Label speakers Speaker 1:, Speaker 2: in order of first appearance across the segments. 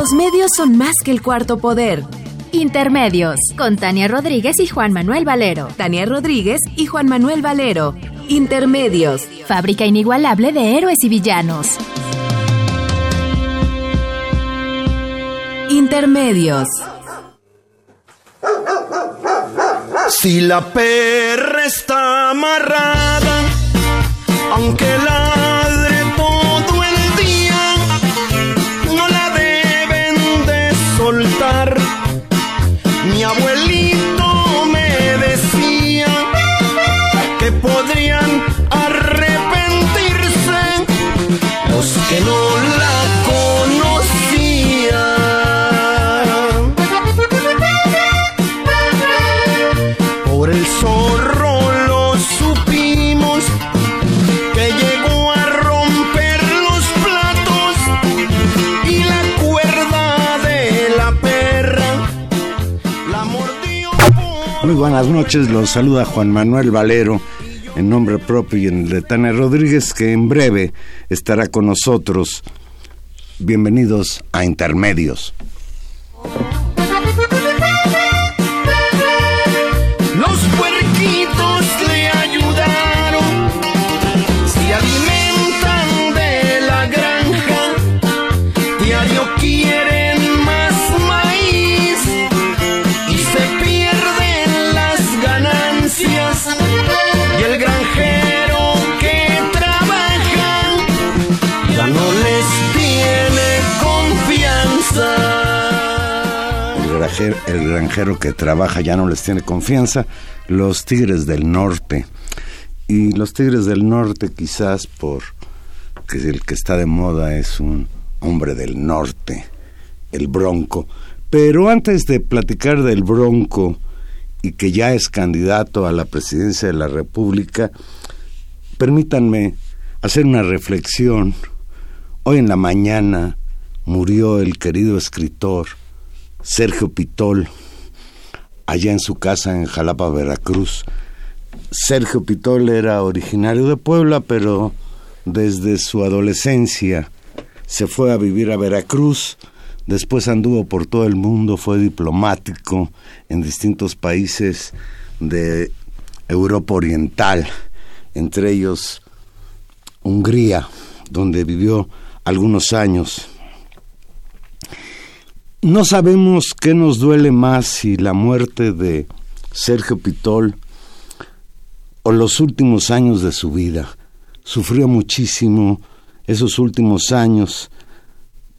Speaker 1: Los medios son más que el cuarto poder.
Speaker 2: Intermedios, con Tania Rodríguez y Juan Manuel Valero.
Speaker 1: Tania Rodríguez y Juan Manuel Valero. Intermedios.
Speaker 2: Fábrica inigualable de héroes y villanos.
Speaker 1: Intermedios.
Speaker 3: Si la perra está amarrada, aunque ladre
Speaker 4: buenas noches, los saluda Juan Manuel Valero en nombre propio y en el de Tania Rodríguez que en breve estará con nosotros. Bienvenidos a Intermedios.
Speaker 3: Los el granjero que trabaja ya no les tiene confianza.
Speaker 4: Los Tigres del Norte. Y los Tigres del Norte quizás por que el que está de moda es un hombre del norte, el Bronco. Pero antes de platicar del Bronco y que ya es candidato a la presidencia de la República, permítanme hacer una reflexión. Hoy en la mañana murió el querido escritor Sergio Pitol, allá en su casa en Jalapa, Veracruz. Sergio Pitol era originario de Puebla, pero desde su adolescencia se fue a vivir a Veracruz, después anduvo por todo el mundo, fue diplomático en distintos países de Europa Oriental, entre ellos Hungría, donde vivió algunos años. No sabemos qué nos duele más si la muerte de Sergio Pitol o los últimos años de su vida. Sufrió muchísimo esos últimos años.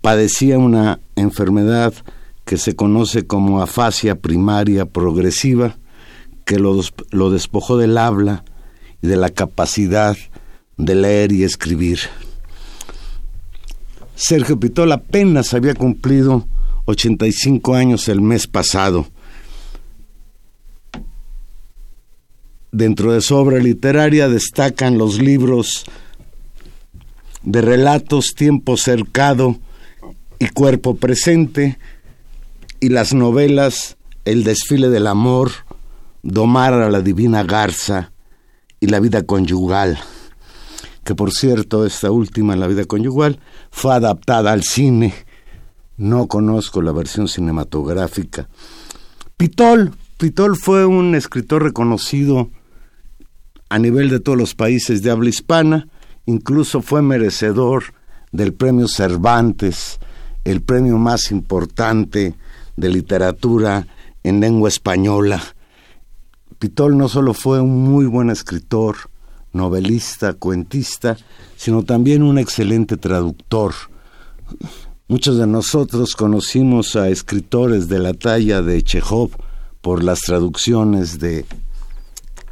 Speaker 4: Padecía una enfermedad que se conoce como afasia primaria progresiva, que lo, des- lo despojó del habla y de la capacidad de leer y escribir. Sergio Pitol apenas había cumplido 85 años el mes pasado. Dentro de su obra literaria destacan los libros de relatos Tiempo cercado y Cuerpo presente y las novelas El desfile del amor, Domar a la divina garza y La vida conyugal que por cierto esta última, La vida conyugal, fue adaptada al cine. No conozco la versión cinematográfica. Pitol, Pitol fue un escritor reconocido a nivel de todos los países de habla hispana, incluso fue merecedor del premio Cervantes, el premio más importante de literatura en lengua española. Pitol no solo fue un muy buen escritor, novelista, cuentista, sino también un excelente traductor. Muchos de nosotros conocimos a escritores de la talla de Chekhov por las traducciones de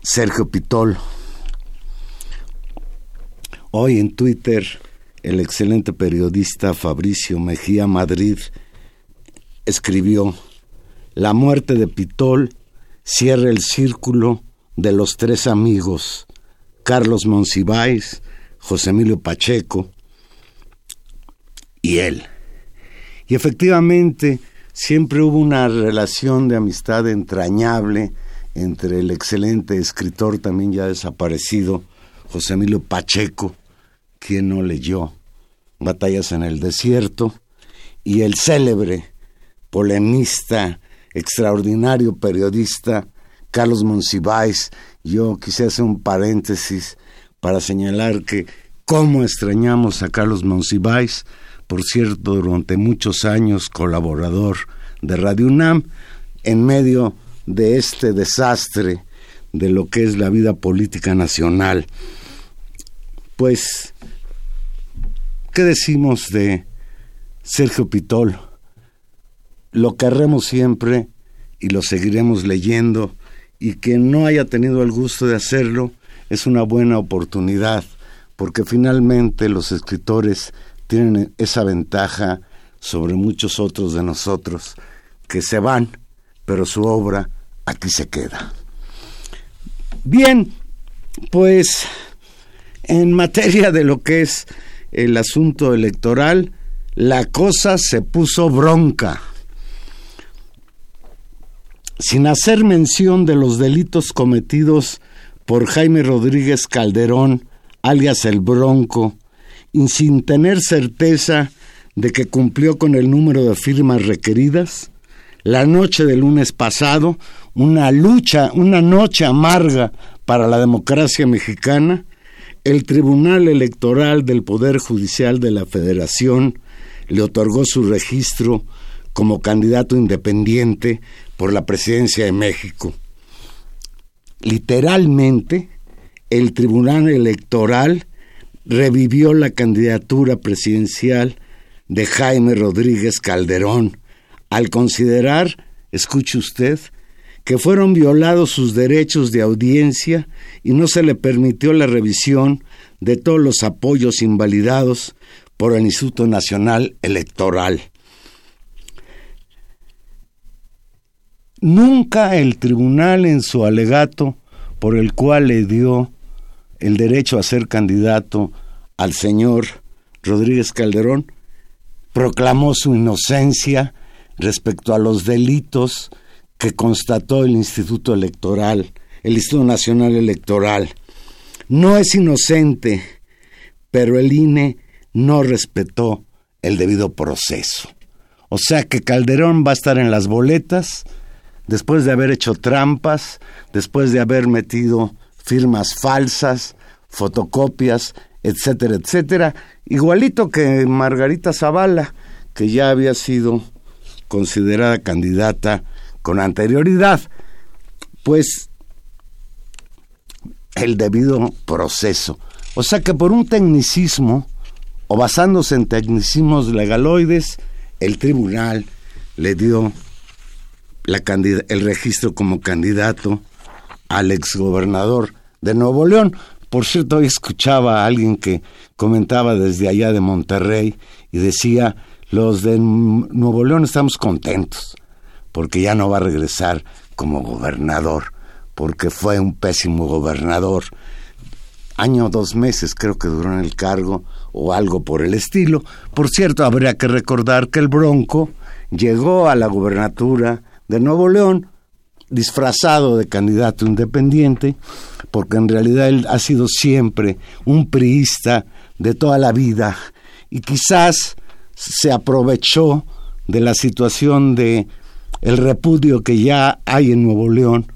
Speaker 4: Sergio Pitol. Hoy en Twitter, el excelente periodista Fabricio Mejía Madrid escribió, La muerte de Pitol cierra el círculo de los tres amigos, Carlos Monsiváis, José Emilio Pacheco y él. Y efectivamente, siempre hubo una relación de amistad entrañable entre el excelente escritor también ya desaparecido, José Emilio Pacheco, quien no leyó Batallas en el Desierto, y el célebre polemista, extraordinario periodista, Carlos Monsiváis. Yo quise hacer un paréntesis para señalar que cómo extrañamos a Carlos Monsiváis, por cierto, durante muchos años colaborador de Radio UNAM, en medio de este desastre de lo que es la vida política nacional. Pues, ¿qué decimos de Sergio Pitol? Lo querremos siempre y lo seguiremos leyendo y que no haya tenido el gusto de hacerlo es una buena oportunidad porque finalmente los escritores tienen esa ventaja sobre muchos otros de nosotros que se van, pero su obra aquí se queda. Bien, pues en materia de lo que es el asunto electoral, la cosa se puso bronca. Sin hacer mención de los delitos cometidos por Jaime Rodríguez Calderón, alias el Bronco, y sin tener certeza de que cumplió con el número de firmas requeridas, la noche del lunes pasado, una lucha, una noche amarga para la democracia mexicana, el Tribunal Electoral del Poder Judicial de la Federación le otorgó su registro como candidato independiente por la presidencia de México. Literalmente, el Tribunal Electoral revivió la candidatura presidencial de Jaime Rodríguez Calderón al considerar, escuche usted, que fueron violados sus derechos de audiencia y no se le permitió la revisión de todos los apoyos invalidados por el Instituto Nacional Electoral. Nunca el tribunal en su alegato por el cual le dio el derecho a ser candidato al señor Rodríguez Calderón, proclamó su inocencia respecto a los delitos que constató el Instituto Electoral, el Instituto Nacional Electoral. No es inocente, pero el INE no respetó el debido proceso. O sea que Calderón va a estar en las boletas después de haber hecho trampas, después de haber metido firmas falsas, fotocopias, etcétera, etcétera, igualito que Margarita Zavala, que ya había sido considerada candidata con anterioridad, pues el debido proceso. O sea que por un tecnicismo, o basándose en tecnicismos legaloides, el tribunal le dio el registro como candidato al exgobernador de Nuevo León. Por cierto, hoy escuchaba a alguien que comentaba desde allá de Monterrey y decía, los de Nuevo León estamos contentos porque ya no va a regresar como gobernador, porque fue un pésimo gobernador. Año dos meses creo que duró en el cargo o algo por el estilo. Por cierto, habría que recordar que el Bronco llegó a la gubernatura de Nuevo León disfrazado de candidato independiente, porque en realidad él ha sido siempre un priista de toda la vida y quizás se aprovechó de la situación de el repudio que ya hay en Nuevo León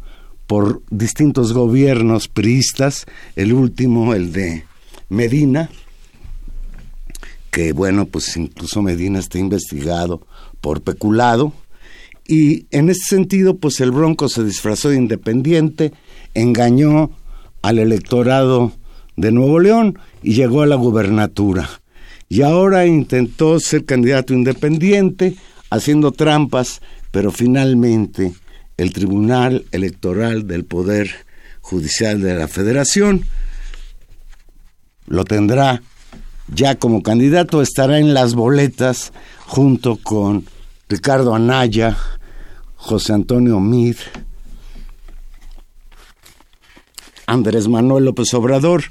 Speaker 4: por distintos gobiernos priistas, el último el de Medina, que bueno, pues incluso Medina está investigado por peculado, y en ese sentido, pues el Bronco se disfrazó de independiente, engañó al electorado de Nuevo León y llegó a la gubernatura. Y ahora intentó ser candidato independiente, haciendo trampas, pero finalmente el Tribunal Electoral del Poder Judicial de la Federación lo tendrá ya como candidato, estará en las boletas junto con Ricardo Anaya, José Antonio Mid, Andrés Manuel López Obrador,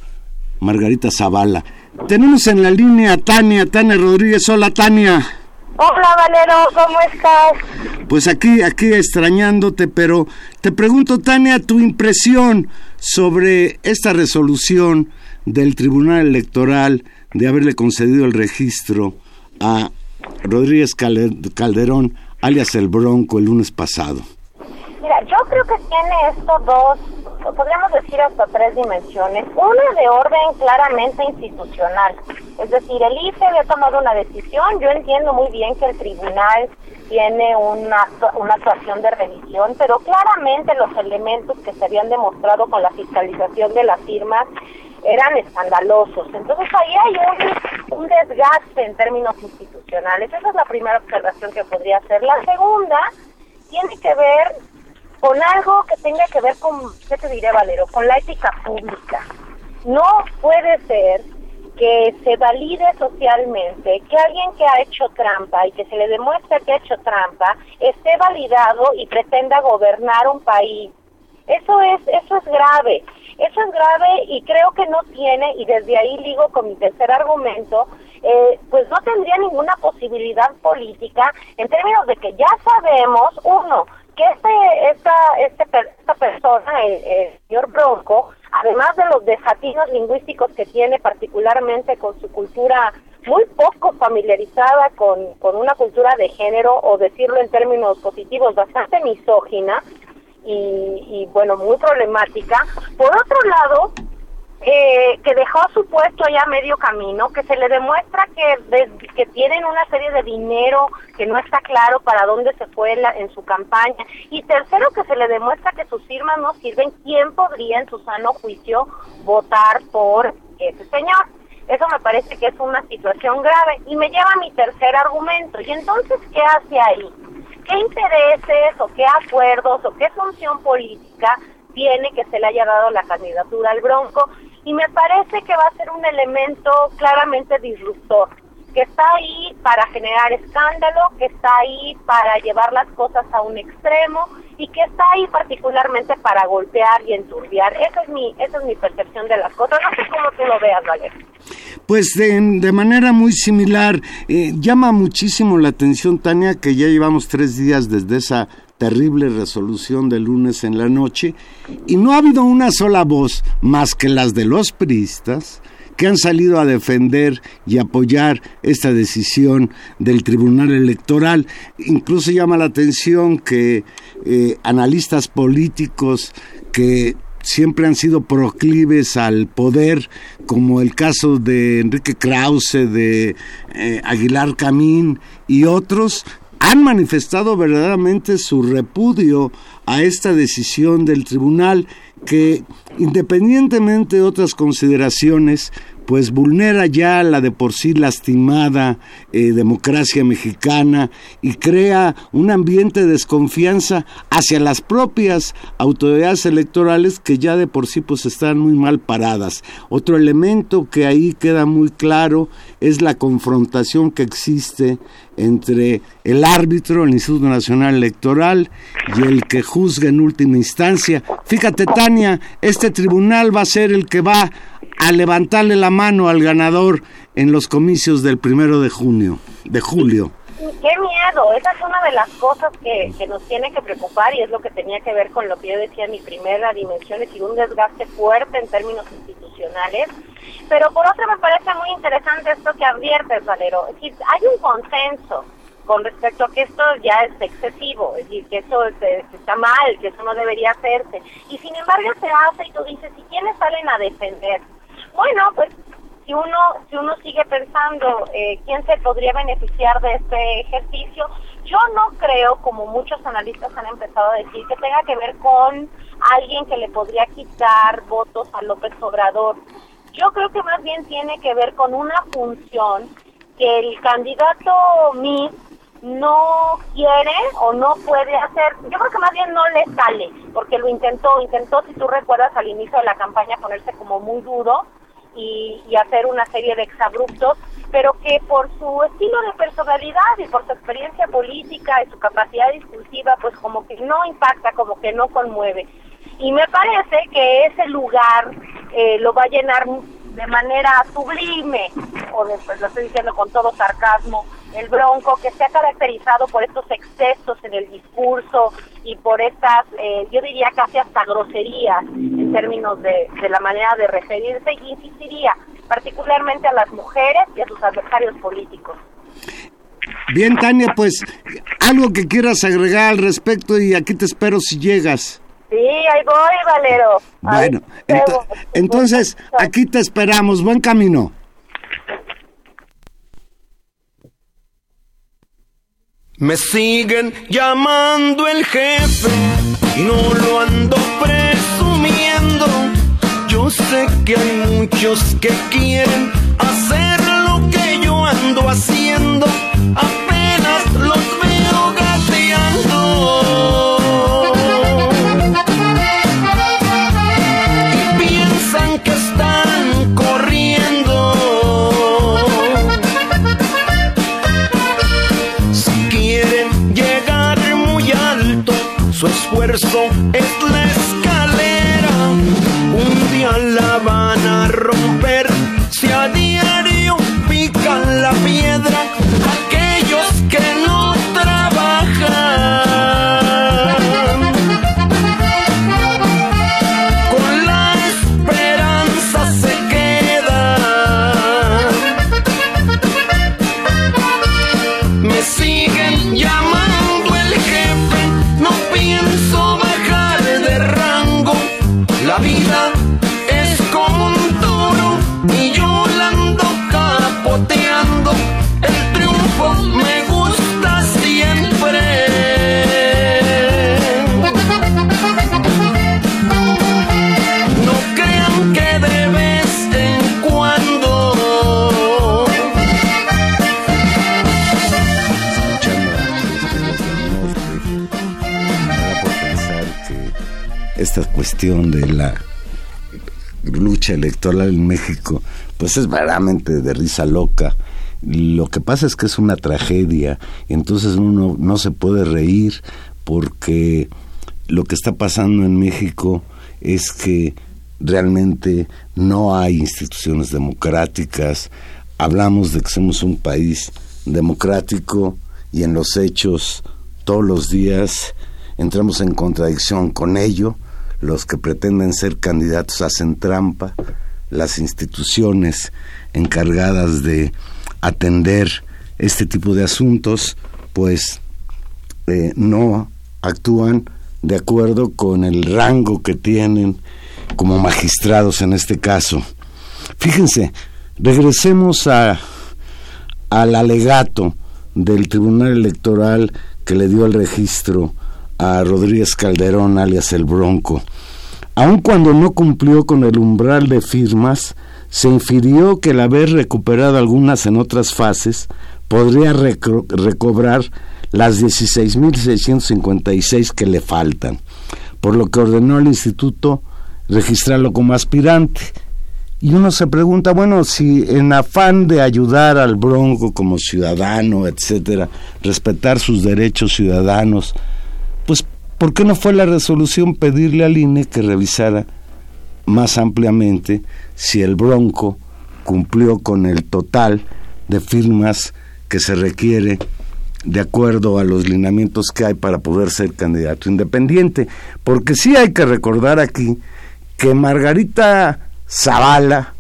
Speaker 4: Margarita Zavala. Tenemos en la línea a Tania, Tania Rodríguez. Hola Tania.
Speaker 5: Hola Valero, ¿cómo estás?
Speaker 4: Pues aquí, aquí extrañándote, pero te pregunto Tania, tu impresión sobre esta resolución del Tribunal Electoral de haberle concedido el registro a Rodríguez Calderón, alias el Bronco, el lunes pasado.
Speaker 5: Mira, yo creo que tiene esto dos, podríamos decir hasta tres dimensiones. Una de orden claramente institucional, es decir, el IFE había tomado una decisión, yo entiendo muy bien que el tribunal tiene una, una actuación de revisión, pero claramente los elementos que se habían demostrado con la fiscalización de las firmas eran escandalosos. Entonces ahí hay un, un, desgaste en términos institucionales. Esa es la primera observación que podría hacer. La segunda tiene que ver con algo que tenga que ver con, ¿qué te diré, Valero? Con la ética pública. No puede ser que se valide socialmente que alguien que ha hecho trampa y que se le demuestre que ha hecho trampa esté validado y pretenda gobernar un país. Eso es, eso es grave. Eso es grave y creo que no tiene, y desde ahí ligo con mi tercer argumento, eh, pues no tendría ninguna posibilidad política en términos de que ya sabemos, uno, que este, esta, este, esta persona, el, señor Bronco, además de los desatinos lingüísticos que tiene particularmente con su cultura muy poco familiarizada con, con una cultura de género, o decirlo en términos positivos, bastante misógina y, y bueno, muy problemática. Por otro lado, eh, que dejó su puesto ya medio camino, que se le demuestra que, que tienen una serie de dinero que no está claro para dónde se fue en su campaña. Y tercero, que se le demuestra que sus firmas no sirven. ¿Quién podría en su sano juicio votar por ese señor? Eso me parece que es una situación grave y me lleva a mi tercer argumento. ¿Y entonces qué hace ahí? ¿Qué intereses o qué acuerdos o qué función política tiene que se le haya dado la candidatura al Bronco y me parece que va a ser un elemento claramente disruptor, que está ahí para generar escándalo, que está ahí para llevar las cosas a un extremo y que está ahí particularmente para golpear y enturbiar. Esa es mi, esa es mi percepción de las cosas. No sé cómo tú lo veas, Valeria.
Speaker 4: Pues de, de, manera muy similar, eh, llama muchísimo la atención, Tania, que ya llevamos tres días desde esa terrible resolución del lunes en la noche y no ha habido una sola voz más que las de los priistas que han salido a defender y apoyar esta decisión del Tribunal Electoral. Incluso llama la atención que eh, analistas políticos que siempre han sido proclives al poder, como el caso de Enrique Krause, de eh, Aguilar Camín y otros, han manifestado verdaderamente su repudio a esta decisión del tribunal que, independientemente de otras consideraciones, pues vulnera ya la de por sí lastimada eh, democracia mexicana y crea un ambiente de desconfianza hacia las propias autoridades electorales que ya de por sí pues están muy mal paradas. Otro elemento que ahí queda muy claro es la confrontación que existe entre el árbitro, el Instituto Nacional Electoral, y el que juzga en última instancia. Fíjate, Tania, este tribunal va a ser el que va a levantarle la mano al ganador en los comicios del primero de junio, de julio.
Speaker 5: Qué miedo, esa es una de las cosas que, que, nos tiene que preocupar y es lo que tenía que ver con lo que yo decía mi primera dimensión, es decir, un desgaste fuerte en términos institucionales. Pero por otra me parece muy interesante esto que adviertes, Valero, es decir, hay un consenso con respecto a que esto ya es excesivo, es decir, que eso está mal, que eso no debería hacerse. Y sin embargo se hace y tú dices, ¿y quiénes salen a defender? Bueno, pues si uno si uno sigue pensando eh, quién se podría beneficiar de este ejercicio, yo no creo, como muchos analistas han empezado a decir, que tenga que ver con alguien que le podría quitar votos a López Obrador. Yo creo que más bien tiene que ver con una función que el candidato MIS no quiere o no puede hacer, yo creo que más bien no le sale, porque lo intentó, intentó, si tú recuerdas al inicio de la campaña, ponerse como muy duro, y, hacer una serie de exabruptos pero que por su estilo de personalidad y por su experiencia política y su capacidad discursiva, pues como que no impacta, como que no conmueve. Y me parece que ese lugar eh, lo va a llenar de manera sublime, o después lo estoy diciendo con todo sarcasmo, el Bronco, que se ha caracterizado por estos excesos en el discurso y por estas, eh, yo diría casi hasta groserías en términos de, de la manera de referirse, y insistiría particularmente a las mujeres y a sus adversarios políticos.
Speaker 4: Bien, Tania, pues algo que quieras agregar al respecto y aquí te espero si llegas.
Speaker 5: Sí, ahí voy, Valero.
Speaker 4: Bueno, entonces aquí te esperamos. Buen camino.
Speaker 3: Me siguen llamando el jefe y no lo ando presumiendo. Yo sé que hay muchos que quieren hacer lo que yo ando haciendo.
Speaker 4: De la lucha electoral en México, pues es verdaderamente de risa loca. Lo que pasa es que es una tragedia, entonces uno no se puede reír porque lo que está pasando en México es que realmente no hay instituciones democráticas. Hablamos de que somos un país democrático y en los hechos todos los días entramos en contradicción con ello los que pretenden ser candidatos hacen trampa, las instituciones encargadas de atender este tipo de asuntos, pues eh, no actúan de acuerdo con el rango que tienen como magistrados en este caso. Fíjense, regresemos a, al alegato del Tribunal Electoral que le dio el registro a Rodríguez Calderón, alias el Bronco. Aun cuando no cumplió con el umbral de firmas, se infirió que el haber recuperado algunas en otras fases podría recobrar las 16.656 que le faltan, por lo que ordenó al instituto registrarlo como aspirante. Y uno se pregunta, bueno, si en afán de ayudar al Bronco como ciudadano, etcétera, respetar sus derechos ciudadanos, pues ¿por qué no fue la resolución pedirle al INE que revisara más ampliamente si el Bronco cumplió con el total de firmas que se requiere de acuerdo a los lineamientos que hay para poder ser candidato independiente? Porque sí hay que recordar aquí que Margarita Zavala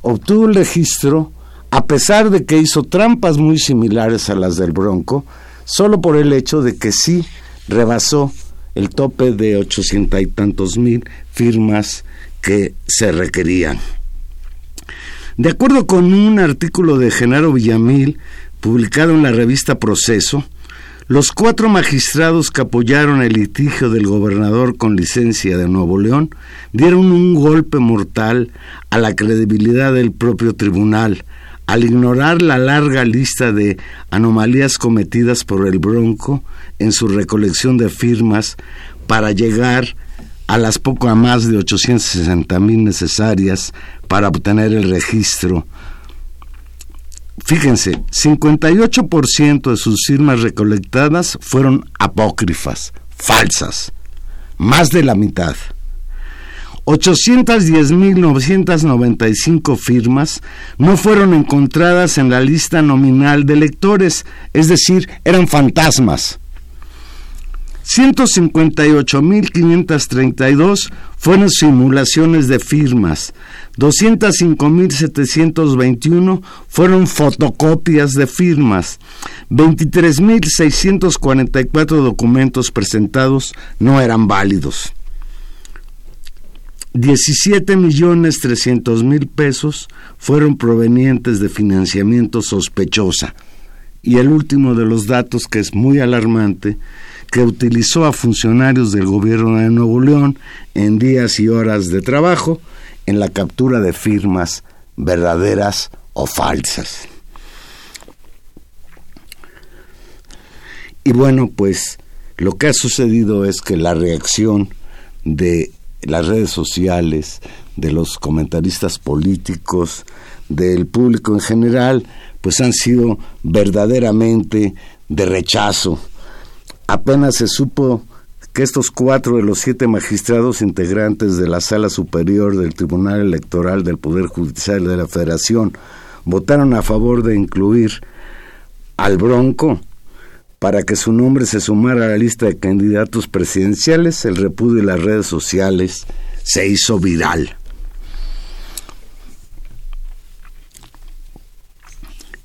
Speaker 4: obtuvo el registro a pesar de que hizo trampas muy similares a las del Bronco, solo por el hecho de que sí rebasó el tope de ochocientos y tantos mil firmas que se requerían. De acuerdo con un artículo de Genaro Villamil, publicado en la revista Proceso, los cuatro magistrados que apoyaron el litigio del gobernador con licencia de Nuevo León dieron un golpe mortal a la credibilidad del propio tribunal al ignorar la larga lista de anomalías cometidas por el Bronco en su recolección de firmas para llegar a las poco a más de 860 mil necesarias para obtener el registro. Fíjense, 58% de sus firmas recolectadas fueron apócrifas, falsas, más de la mitad. 810.995 firmas no fueron encontradas en la lista nominal de electores, es decir, eran fantasmas. 158.532 fueron simulaciones de firmas, 205.721 fueron fotocopias de firmas, 23.644 documentos presentados no eran válidos. 17 millones 300 mil pesos fueron provenientes de financiamiento sospechosa. Y el último de los datos que es muy alarmante, que utilizó a funcionarios del gobierno de Nuevo León en días y horas de trabajo en la captura de firmas verdaderas o falsas. Y bueno, pues lo que ha sucedido es que la reacción de las redes sociales, de los comentaristas políticos, del público en general, pues han sido verdaderamente de rechazo. Apenas se supo que estos cuatro de los siete magistrados integrantes de la Sala Superior del Tribunal Electoral del Poder Judicial de la Federación votaron a favor de incluir al Bronco para que su nombre se sumara a la lista de candidatos presidenciales, el repudio de las redes sociales se hizo viral.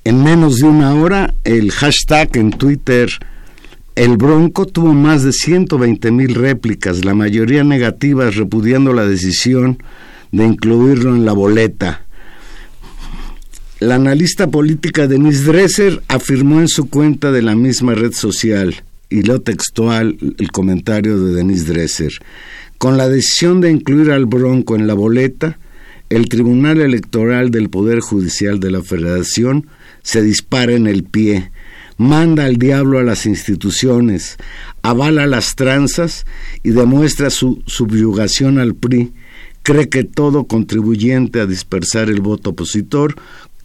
Speaker 4: En menos de una hora, el hashtag en Twitter El Bronco tuvo más de 120 mil réplicas, la mayoría negativas, repudiando la decisión de incluirlo en la boleta. La analista política Denise Dresser afirmó en su cuenta de la misma red social, y lo textual el comentario de Denise Dresser, con la decisión de incluir al Bronco en la boleta, el Tribunal Electoral del Poder Judicial de la Federación se dispara en el pie, manda al diablo a las instituciones, avala las tranzas y demuestra su subyugación al PRI, cree que todo contribuyente a dispersar el voto opositor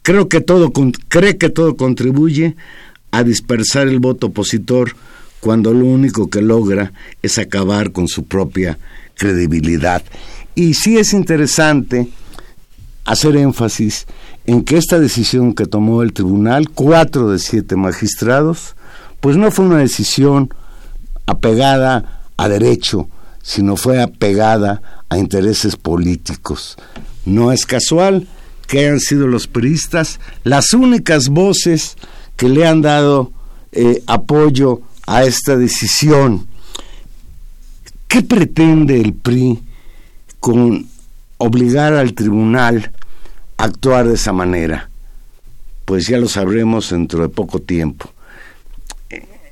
Speaker 4: Creo que todo, cree que todo contribuye a dispersar el voto opositor cuando lo único que logra es acabar con su propia credibilidad. Y sí es interesante hacer énfasis en que esta decisión que tomó el tribunal, cuatro de siete magistrados, pues no fue una decisión apegada a derecho, sino fue apegada a intereses políticos. No es casual que han sido los peristas las únicas voces que le han dado eh, apoyo a esta decisión. ¿Qué pretende el PRI con obligar al tribunal a actuar de esa manera? Pues ya lo sabremos dentro de poco tiempo.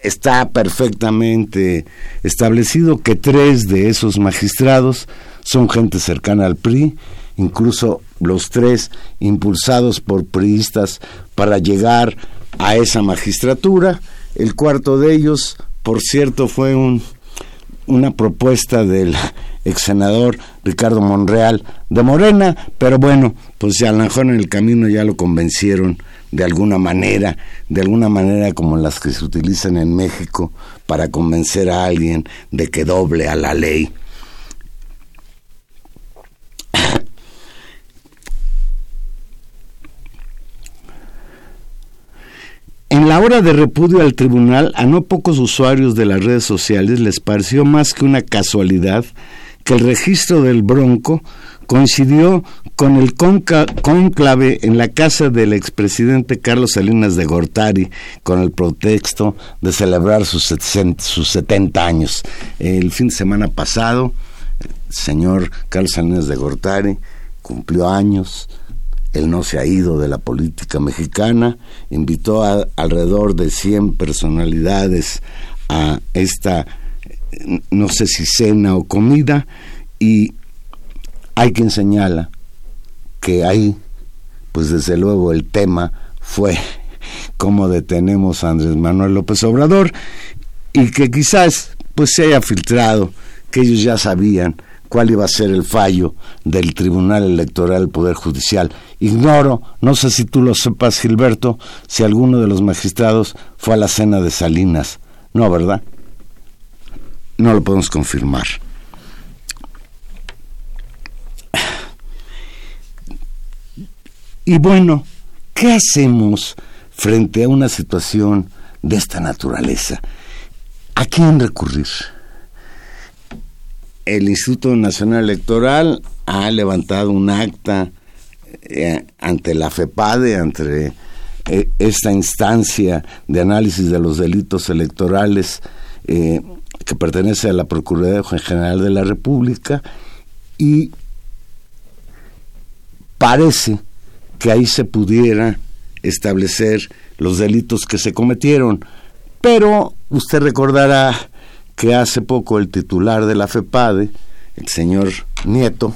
Speaker 4: Está perfectamente establecido que tres de esos magistrados son gente cercana al PRI, incluso los tres impulsados por priistas para llegar a esa magistratura. El cuarto de ellos, por cierto, fue un, una propuesta del ex senador Ricardo Monreal de Morena, pero bueno, pues a lo en el camino ya lo convencieron de alguna manera, de alguna manera como las que se utilizan en México para convencer a alguien de que doble a la ley. En la hora de repudio al tribunal, a no pocos usuarios de las redes sociales les pareció más que una casualidad que el registro del Bronco coincidió con el cónclave en la casa del expresidente Carlos Salinas de Gortari con el pretexto de celebrar sus, sus 70 años. El fin de semana pasado, el señor Carlos Salinas de Gortari cumplió años, él no se ha ido de la política mexicana, invitó a alrededor de 100 personalidades a esta, no sé si cena o comida, y hay quien señala que ahí, pues desde luego el tema fue cómo detenemos a Andrés Manuel López Obrador y que quizás pues se haya filtrado que ellos ya sabían cuál iba a ser el fallo del Tribunal Electoral del Poder Judicial. Ignoro, no sé si tú lo sepas, Gilberto, si alguno de los magistrados fue a la cena de Salinas. No, ¿verdad? No lo podemos confirmar. Y bueno, ¿qué hacemos frente a una situación de esta naturaleza? ¿A quién recurrir? El Instituto Nacional Electoral ha levantado un acta eh, ante la FEPADE, ante eh, esta instancia de análisis de los delitos electorales eh, que pertenece a la Procuraduría General de la República y parece que ahí se pudiera establecer los delitos que se cometieron. Pero usted recordará que hace poco el titular de la FEPADE, el señor Nieto,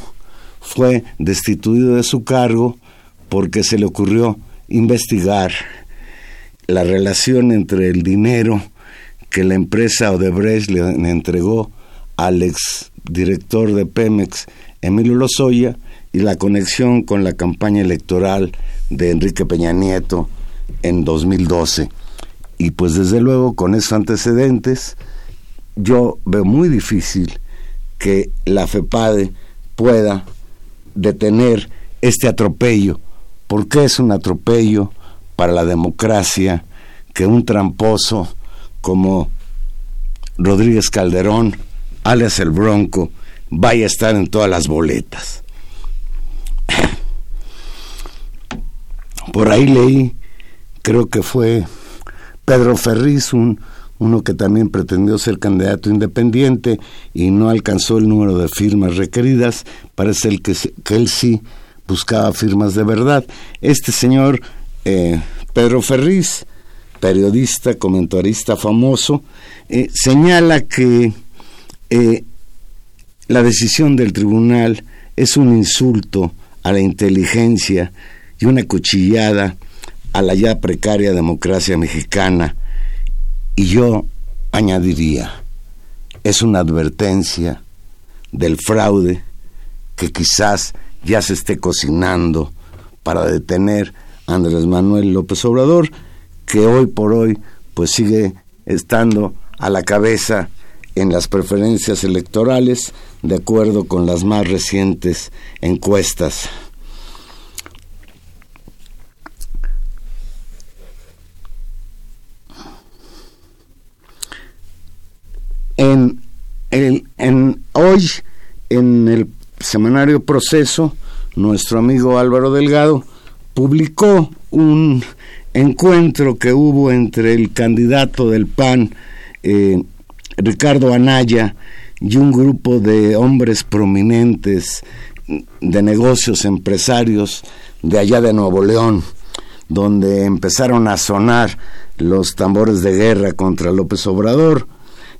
Speaker 4: fue destituido de su cargo porque se le ocurrió investigar la relación entre el dinero que la empresa Odebrecht le entregó al ex director de Pemex, Emilio Lozoya, y la conexión con la campaña electoral de Enrique Peña Nieto en 2012. Y pues desde luego con esos antecedentes yo veo muy difícil que la FEPADE pueda detener este atropello. porque es un atropello para la democracia que un tramposo como Rodríguez Calderón, alias el Bronco, vaya a estar en todas las boletas? Por ahí leí, creo que fue Pedro Ferriz, un, uno que también pretendió ser candidato independiente y no alcanzó el número de firmas requeridas, parece el que, él sí buscaba firmas de verdad. Este señor, eh, Pedro Ferriz, periodista, comentarista famoso, eh, señala que eh, la decisión del tribunal es un insulto a la inteligencia y una cuchillada a la ya precaria democracia mexicana. Y yo añadiría, es una advertencia del fraude que quizás ya se esté cocinando para detener a Andrés Manuel López Obrador, que hoy por hoy pues sigue estando a la cabeza en las preferencias electorales de acuerdo con las más recientes encuestas. En, en hoy, en el semanario Proceso, nuestro amigo Álvaro Delgado publicó un encuentro que hubo entre el candidato del PAN, eh, Ricardo Anaya, y un grupo de hombres prominentes de negocios, empresarios de allá de Nuevo León, donde empezaron a sonar los tambores de guerra contra López Obrador.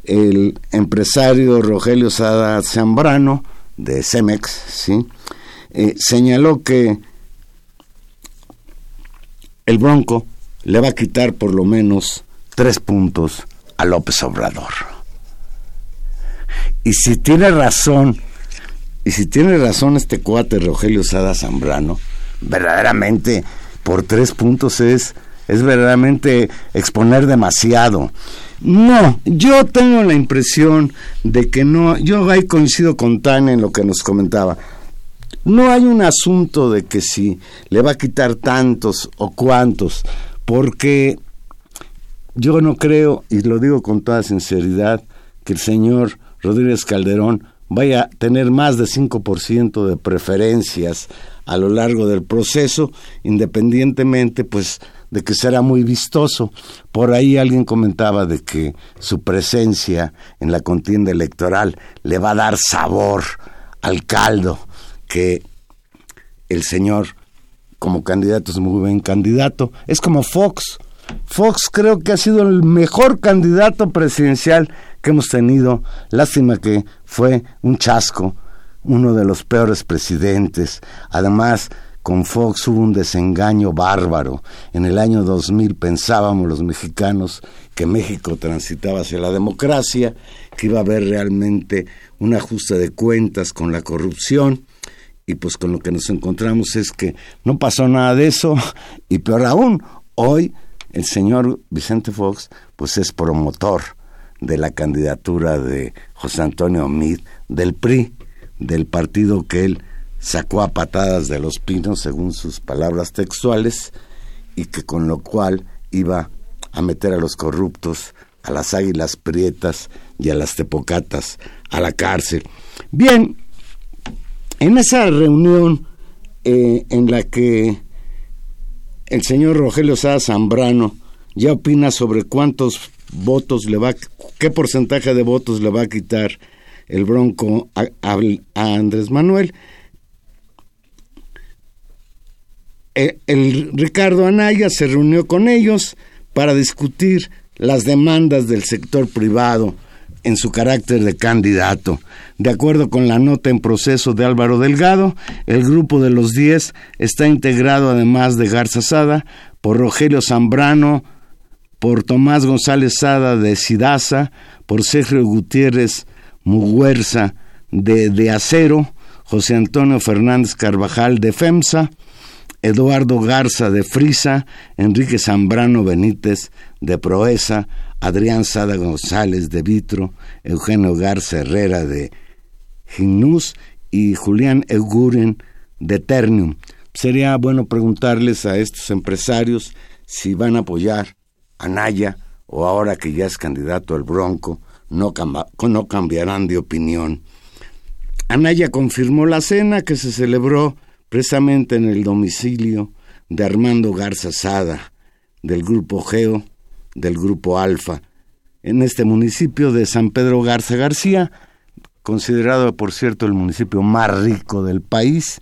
Speaker 4: El empresario Rogelio Sada Zambrano, de Cemex, ¿sí? Eh, señaló que el Bronco le va a quitar por lo menos tres puntos a López Obrador. Y si tiene razón, y si tiene razón este cuate Rogelio Sada Zambrano, verdaderamente por tres puntos es, es verdaderamente exponer demasiado. No, yo tengo la impresión de que no, yo ahí coincido con Tania en lo que nos comentaba. No hay un asunto de que si le va a quitar tantos o cuantos, porque yo no creo, y lo digo con toda sinceridad, que el señor Rodríguez Calderón vaya a tener más de 5% de preferencias a lo largo del proceso, independientemente pues de que será muy vistoso. Por ahí alguien comentaba de que su presencia en la contienda electoral le va a dar sabor al caldo que el señor como candidato es muy buen candidato. Es como Fox. Fox creo que ha sido el mejor candidato presidencial que hemos tenido. Lástima que fue un chasco, uno de los peores presidentes. Además, con Fox hubo un desengaño bárbaro. En el año 2000 pensábamos los mexicanos que México transitaba hacia la democracia, que iba a haber realmente un ajuste de cuentas con la corrupción y pues con lo que nos encontramos es que no pasó nada de eso y peor aún, hoy el señor Vicente Fox pues es promotor de la candidatura de José Antonio Mid del PRI, del partido que él sacó a patadas de los pinos, según sus palabras textuales, y que con lo cual iba a meter a los corruptos, a las águilas prietas y a las tepocatas a la cárcel. Bien, en esa reunión eh, en la que el señor Rogelio Sá Zambrano ya opina sobre cuántos votos le va, qué porcentaje de votos le va a quitar el Bronco a Andrés Manuel, Eh, el, Ricardo Anaya se reunió con ellos para discutir las demandas del sector privado en su carácter de candidato. De acuerdo con la nota en proceso de Álvaro Delgado, el grupo de los 10 está integrado además de Garza Sada por Rogelio Zambrano, por Tomás González Sada de Sidaza, por Sergio Gutiérrez Muguerza de, de Acero, José Antonio Fernández Carvajal de FEMSA, Eduardo Garza de Frisa, Enrique Zambrano Benítez de Proeza, Adrián Sada González de Vitro, Eugenio Garza Herrera de Ginús y Julián Eguren de Ternium. Sería bueno preguntarles a estos empresarios si van a apoyar a Naya o ahora que ya es candidato al Bronco, no, no cambiarán de opinión. Anaya confirmó la cena que se celebró precisamente en el domicilio de Armando Garza Sada, del Grupo Geo, del Grupo Alfa, en este municipio de San Pedro Garza García, considerado por cierto el municipio más rico del país,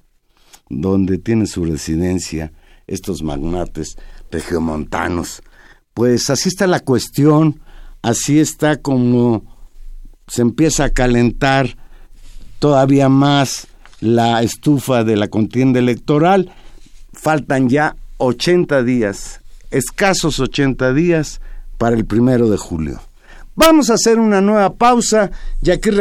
Speaker 4: donde tienen su residencia estos magnates regiomontanos. Pues así está la cuestión, así está como se empieza a calentar todavía más la estufa de la contienda electoral. Faltan ya 80 días, escasos 80 días para el primero de julio. Vamos a hacer una nueva pausa y aquí,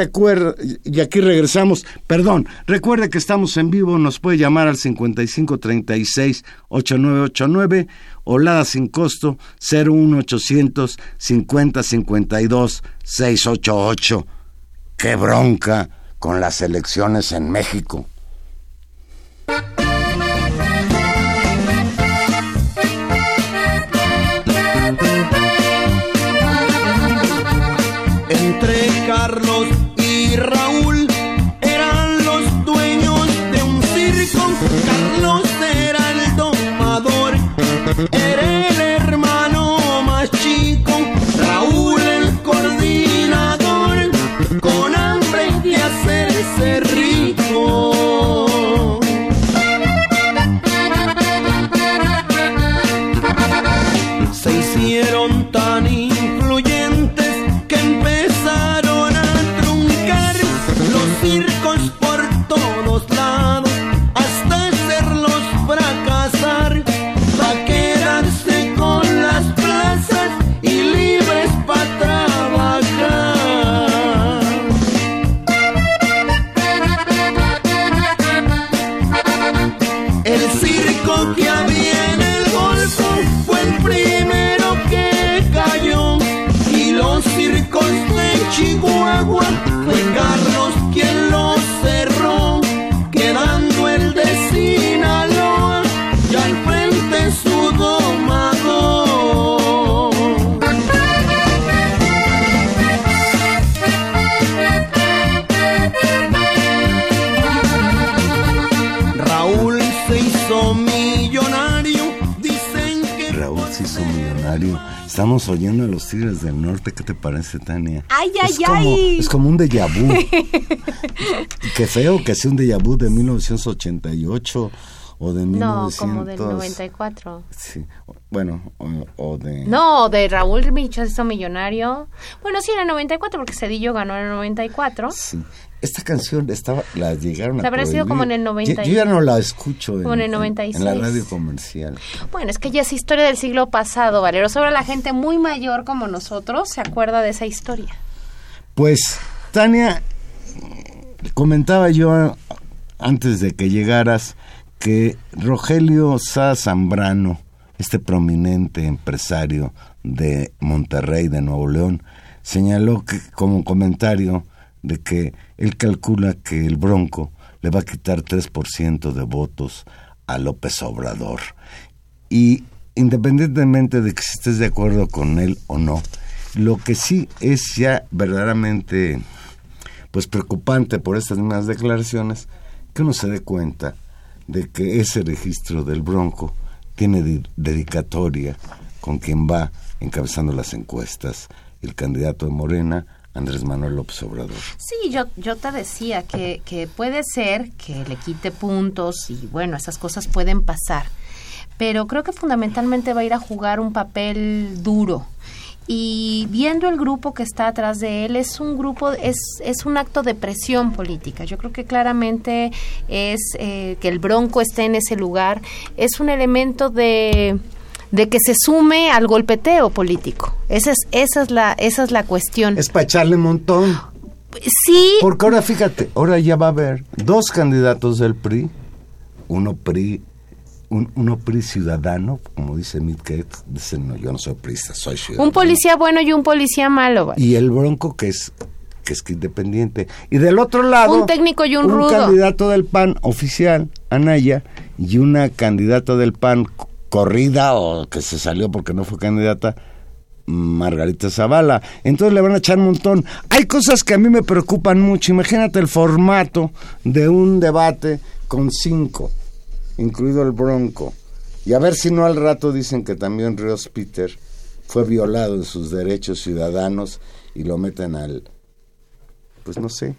Speaker 4: y aquí regresamos. Perdón, recuerde que estamos en vivo, nos puede llamar al 5536-8989 o Lada sin costo 01800 5052 688. ¡Qué bronca! Con las elecciones en México.
Speaker 3: Entre Carlos y Raúl eran los dueños de un circo. Carlos era el domador.
Speaker 4: Estamos oyendo a los Tigres del Norte, ¿qué te parece, Tania?
Speaker 2: ¡Ay, ay,
Speaker 4: es como,
Speaker 2: ay!
Speaker 4: Es como un déjà vu. Qué feo que sea un déjà vu de 1988 o de
Speaker 6: No,
Speaker 4: 1900.
Speaker 6: como del 94.
Speaker 4: Sí, bueno, o, o de...
Speaker 6: No, de Raúl Michazo Millonario. Bueno, sí, en el 94, porque Cedillo ganó en el 94.
Speaker 4: Sí. Esta canción estaba, la llegaron a
Speaker 6: Habrá sido como en el 90
Speaker 4: Yo, yo ya no la escucho en,
Speaker 6: Como en el
Speaker 4: en-
Speaker 6: 96.
Speaker 4: en la radio comercial.
Speaker 6: Bueno, es que ya es historia del siglo pasado, Valero. Sobre la gente muy mayor como nosotros se acuerda de esa historia.
Speaker 4: Pues, Tania, comentaba yo antes de que llegaras que Rogelio Sá Zambrano, este prominente empresario de Monterrey, de Nuevo León, señaló que como comentario de que él calcula que el Bronco le va a quitar 3% de votos a López Obrador. Y independientemente de que estés de acuerdo con él o no, lo que sí es ya verdaderamente pues preocupante por estas mismas declaraciones, que uno se dé cuenta de que ese registro del Bronco tiene di- dedicatoria con quien va encabezando las encuestas, el candidato de Morena, Andrés Manuel López Obrador.
Speaker 6: Sí, yo, yo te decía que, que puede ser que le quite puntos y bueno, esas cosas pueden pasar. Pero creo que fundamentalmente va a ir a jugar un papel duro. Y viendo el grupo que está atrás de él, es un grupo, es, es un acto de presión política. Yo creo que claramente es eh, que el Bronco esté en ese lugar, es un elemento de, de que se sume al golpeteo político. Esa es, esa es, la, esa es la cuestión.
Speaker 4: Es para echarle un montón.
Speaker 6: Sí,
Speaker 4: Porque ahora fíjate, ahora ya va a haber dos candidatos del PRI, uno PRI, un- uno PRI ciudadano, como dice Midket, dice no, yo no soy priista, soy ciudadano.
Speaker 6: Un policía bueno y un policía malo.
Speaker 4: Y el Bronco que es que es que independiente. Y del otro lado,
Speaker 6: Un técnico y un rudo.
Speaker 4: candidato del PAN oficial, Anaya, y una candidata del PAN corrida o que se salió porque no fue candidata, Margarita Zavala. Entonces le van a echar un montón. Hay cosas que a mí me preocupan mucho. Imagínate el formato de un debate con cinco, incluido el Bronco. Y a ver si no al rato dicen que también Ríos Peter fue violado en sus derechos ciudadanos y lo meten al... Pues no sé.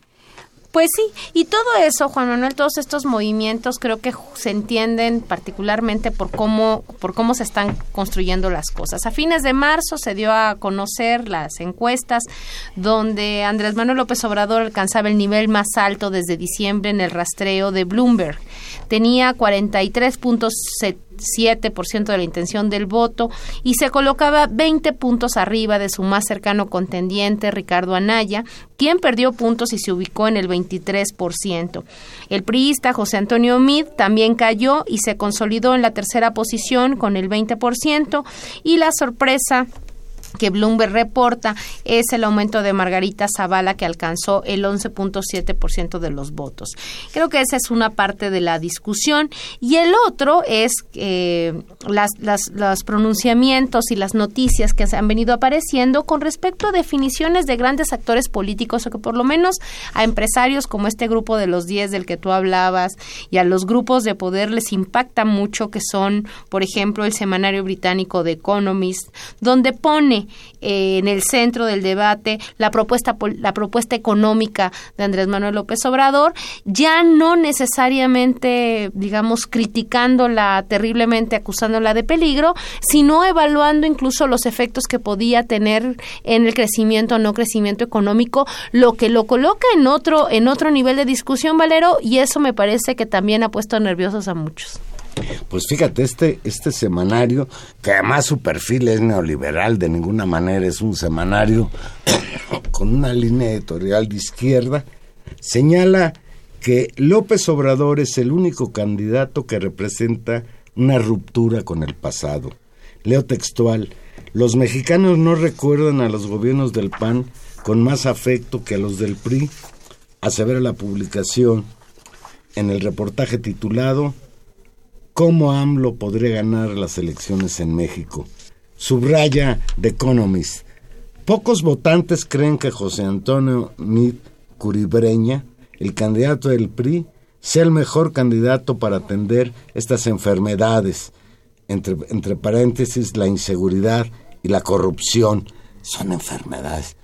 Speaker 6: Pues sí, y todo eso, Juan Manuel, todos estos movimientos creo que se entienden particularmente por cómo, por cómo se están construyendo las cosas. A fines de marzo se dio a conocer las encuestas donde Andrés Manuel López Obrador alcanzaba el nivel más alto desde diciembre en el rastreo de Bloomberg. Tenía 43.7% de la intención del voto y se colocaba 20 puntos arriba de su más cercano contendiente, Ricardo Anaya, quien perdió puntos y se ubicó en el 23%. El priista José Antonio Mid también cayó y se consolidó en la tercera posición con el 20% y la sorpresa que Bloomberg reporta es el aumento de Margarita Zavala que alcanzó el 11.7% de los votos. Creo que esa es una parte de la discusión y el otro es eh, las, las- los pronunciamientos y las noticias que han venido apareciendo con respecto a definiciones de grandes actores políticos o que por lo menos a empresarios como este grupo de los 10 del que tú hablabas y a los grupos de poder les impacta mucho que son, por ejemplo, el semanario británico The Economist, donde pone eh, en el centro del debate la propuesta la propuesta económica de Andrés Manuel López Obrador, ya no necesariamente, digamos, criticándola terriblemente, acusándola de peligro, sino evaluando incluso los efectos que podía tener en el crecimiento o no crecimiento económico, lo que lo coloca en otro en otro nivel de discusión, Valero, y eso me parece que también ha puesto nerviosos a muchos.
Speaker 4: Pues fíjate, este, este semanario, que además su perfil es neoliberal, de ninguna manera es un semanario con una línea editorial de izquierda, señala que López Obrador es el único candidato que representa una ruptura con el pasado. Leo textual, los mexicanos no recuerdan a los gobiernos del PAN con más afecto que a los del PRI, asevera la publicación en el reportaje titulado ¿Cómo AMLO podría ganar las elecciones en México? Subraya The Economist. Pocos votantes creen que José Antonio Mid Curibreña, el candidato del PRI, sea el mejor candidato para atender estas enfermedades, entre, entre paréntesis la inseguridad y la corrupción. Son enfermedades,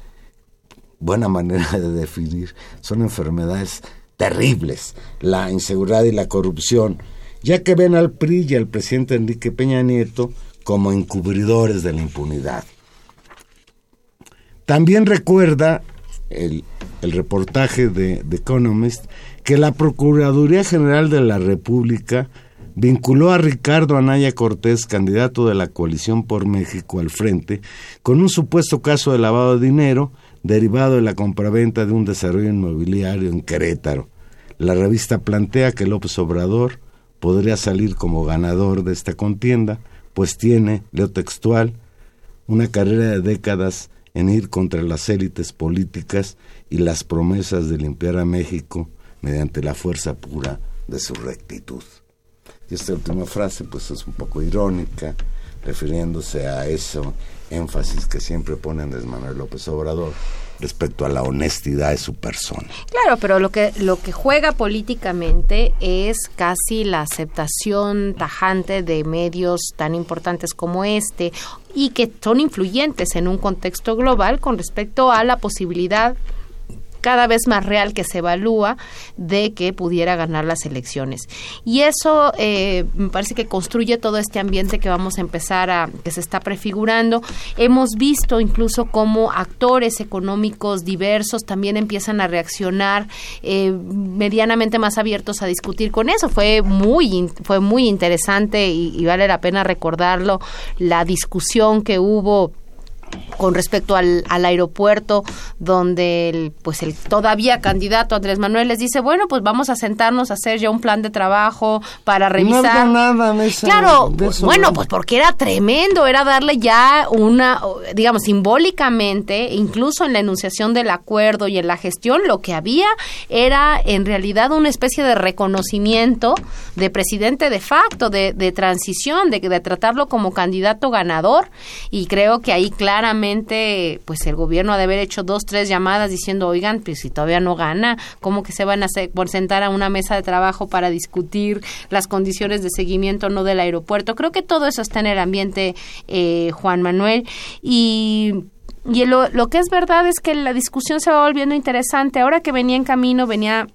Speaker 4: buena manera de definir, son enfermedades terribles, la inseguridad y la corrupción. Ya que ven al PRI y al presidente Enrique Peña Nieto como encubridores de la impunidad. También recuerda el, el reportaje de The Economist que la Procuraduría General de la República vinculó a Ricardo Anaya Cortés, candidato de la coalición por México al frente, con un supuesto caso de lavado de dinero derivado de la compraventa de un desarrollo inmobiliario en Querétaro. La revista plantea que López Obrador podría salir como ganador de esta contienda, pues tiene, leo textual, una carrera de décadas en ir contra las élites políticas y las promesas de limpiar a México mediante la fuerza pura de su rectitud. Y esta última frase pues es un poco irónica, refiriéndose a eso énfasis que siempre pone Andrés Manuel López Obrador respecto a la honestidad de su persona.
Speaker 6: Claro, pero lo que lo que juega políticamente es casi la aceptación tajante de medios tan importantes como este y que son influyentes en un contexto global con respecto a la posibilidad cada vez más real que se evalúa de que pudiera ganar las elecciones. Y eso eh, me parece que construye todo este ambiente que vamos a empezar a, que se está prefigurando. Hemos visto incluso cómo actores económicos diversos también empiezan a reaccionar eh, medianamente más abiertos a discutir con eso. Fue muy, fue muy interesante y, y vale la pena recordarlo, la discusión que hubo con respecto al, al aeropuerto, donde el, pues el todavía candidato Andrés Manuel les dice, bueno, pues vamos a sentarnos a hacer ya un plan de trabajo para revisar.
Speaker 4: No nada
Speaker 6: claro, bueno,
Speaker 4: ¿no?
Speaker 6: pues porque era tremendo, era darle ya una, digamos, simbólicamente, incluso en la enunciación del acuerdo y en la gestión, lo que había era en realidad una especie de reconocimiento de presidente de facto, de, de transición, de, de tratarlo como candidato ganador y creo que ahí claramente pues el gobierno ha de haber hecho dos, tres llamadas diciendo, oigan, pues si todavía no gana, ¿cómo que se van a hacer, por sentar a una mesa de trabajo para discutir las condiciones de seguimiento no del aeropuerto? Creo que todo eso está en el ambiente, eh, Juan Manuel, y... Lo que es verdad es que la discusión se va volviendo interesante. Ahora que venía en camino, venía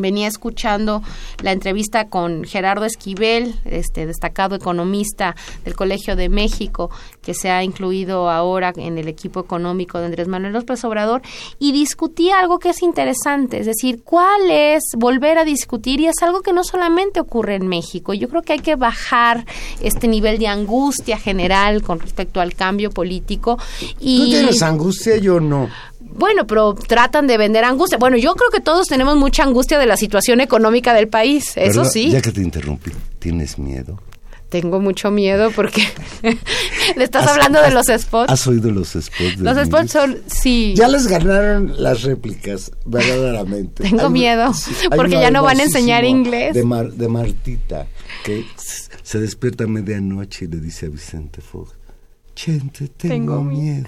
Speaker 6: venía escuchando la entrevista con Gerardo Esquivel, este destacado economista del Colegio de México, que se ha incluido ahora en el equipo económico de Andrés Manuel López Obrador, y discutía algo que es interesante, es decir, cuál es volver a discutir, y es algo que no solamente ocurre en México. Yo creo que hay que bajar este nivel de angustia general con respecto al cambio político.
Speaker 4: Tú tienes angustia, yo no.
Speaker 6: Bueno, pero tratan de vender angustia. Bueno, yo creo que todos tenemos mucha angustia de la situación económica del país, eso sí.
Speaker 4: Ya que te interrumpí, ¿tienes miedo?
Speaker 6: Tengo mucho miedo porque le estás
Speaker 4: ¿Has-
Speaker 6: hablando de los spots.
Speaker 4: ¿Has oído los spots? de
Speaker 6: Los spots son, sí.
Speaker 4: Ya les ganaron las réplicas, verdaderamente.
Speaker 6: Tengo
Speaker 4: Hay
Speaker 6: miedo,
Speaker 4: sí,
Speaker 6: porque ya no van a enseñar inglés.
Speaker 4: De, Mar- de Martita, que se despierta a medianoche y le dice a Vicente Fox, Chente, tengo,
Speaker 6: Tengo
Speaker 4: miedo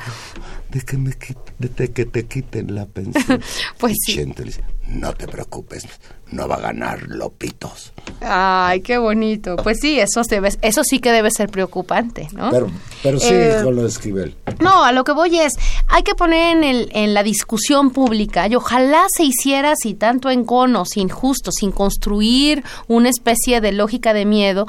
Speaker 4: de que, me de te- que te quiten la pensión.
Speaker 6: Pues
Speaker 4: y
Speaker 6: sí.
Speaker 4: Chente le dice, no te preocupes, no va a ganar Lopitos.
Speaker 6: Ay, qué bonito. Pues sí, eso, debe- eso sí que debe ser preocupante, ¿no?
Speaker 4: Pero, pero sigue
Speaker 6: Eh,
Speaker 4: con lo de Esquivel.
Speaker 6: No, a lo que voy es, hay que poner en, el, en la discusión pública y ojalá se hiciera así tanto en cono, sin justo, sin construir una especie de lógica de miedo.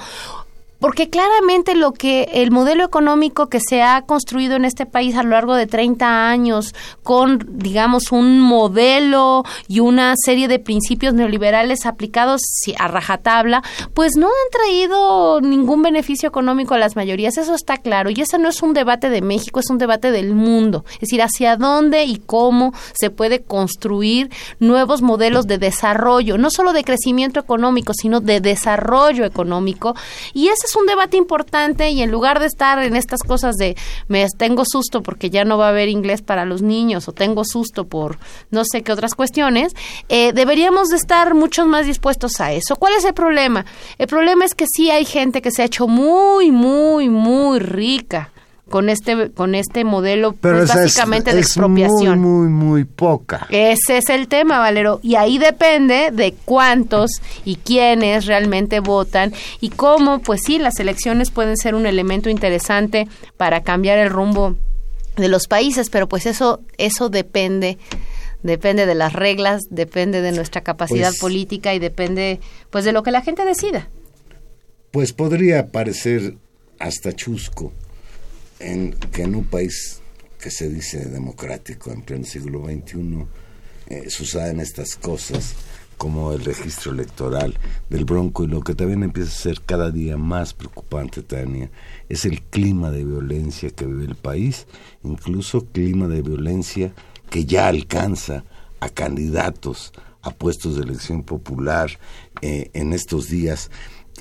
Speaker 6: Porque claramente lo que el modelo económico que se ha construido en este país a lo largo de 30 años con, digamos, un modelo y una serie de principios neoliberales aplicados a rajatabla, pues no han traído ningún beneficio económico a las mayorías, eso está claro. Y ese no es un debate de México, es un debate del mundo. Es decir, hacia dónde y cómo se puede construir nuevos modelos de desarrollo, no solo de crecimiento económico, sino de desarrollo económico. Y ese es un debate importante y en lugar de estar en estas cosas de me tengo susto porque ya no va a haber inglés para los niños o tengo susto por no sé qué otras cuestiones, eh, deberíamos de estar muchos más dispuestos a eso. ¿Cuál es el problema? El problema es que sí hay gente que se ha hecho muy, muy, muy rica con este con este modelo
Speaker 4: Pero
Speaker 6: pues,
Speaker 4: esa es-
Speaker 6: básicamente de
Speaker 4: es
Speaker 6: expropiación.
Speaker 4: Muy, muy, muy poca.
Speaker 6: Ese es el tema, Valero. Y ahí depende de cuántos y quiénes realmente votan y cómo, pues sí, las elecciones pueden ser un elemento interesante para cambiar el rumbo de los países, pero pues eso, eso depende depende de las reglas, depende de nuestra capacidad
Speaker 4: Pues-
Speaker 6: política y depende pues de lo que la gente decida.
Speaker 4: pues podría parecer hasta chusco en que en un país que se dice democrático en pleno siglo XXI eh, sucedan estas cosas como el registro electoral del Bronco y lo que también empieza a ser cada día más preocupante, Tania, es el clima de violencia que vive el país, incluso clima de violencia que ya alcanza a candidatos a puestos de elección popular eh, en estos días.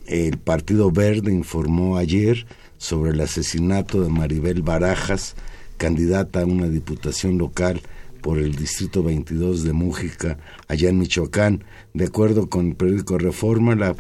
Speaker 4: El Partido Verde informó ayer sobre el asesinato de Maribel Barajas, candidata a una diputación local por el Distrito 22 de Mújica, allá en Michoacán. De acuerdo con el periódico Reforma, la,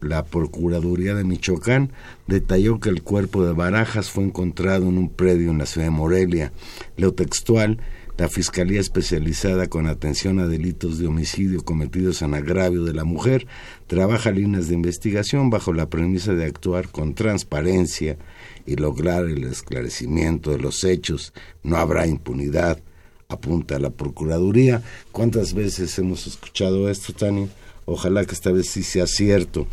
Speaker 4: la Procuraduría de Michoacán detalló que el cuerpo de Barajas fue encontrado en un predio en la ciudad de Morelia. Lo textual, la Fiscalía Especializada con Atención a Delitos de Homicidio cometidos en agravio de la mujer trabaja líneas de investigación bajo la premisa de actuar con transparencia y lograr el esclarecimiento de los hechos. No habrá impunidad apunta la Procuraduría. ¿Cuántas veces hemos escuchado esto, Tania? Ojalá que esta vez sí sea cierto.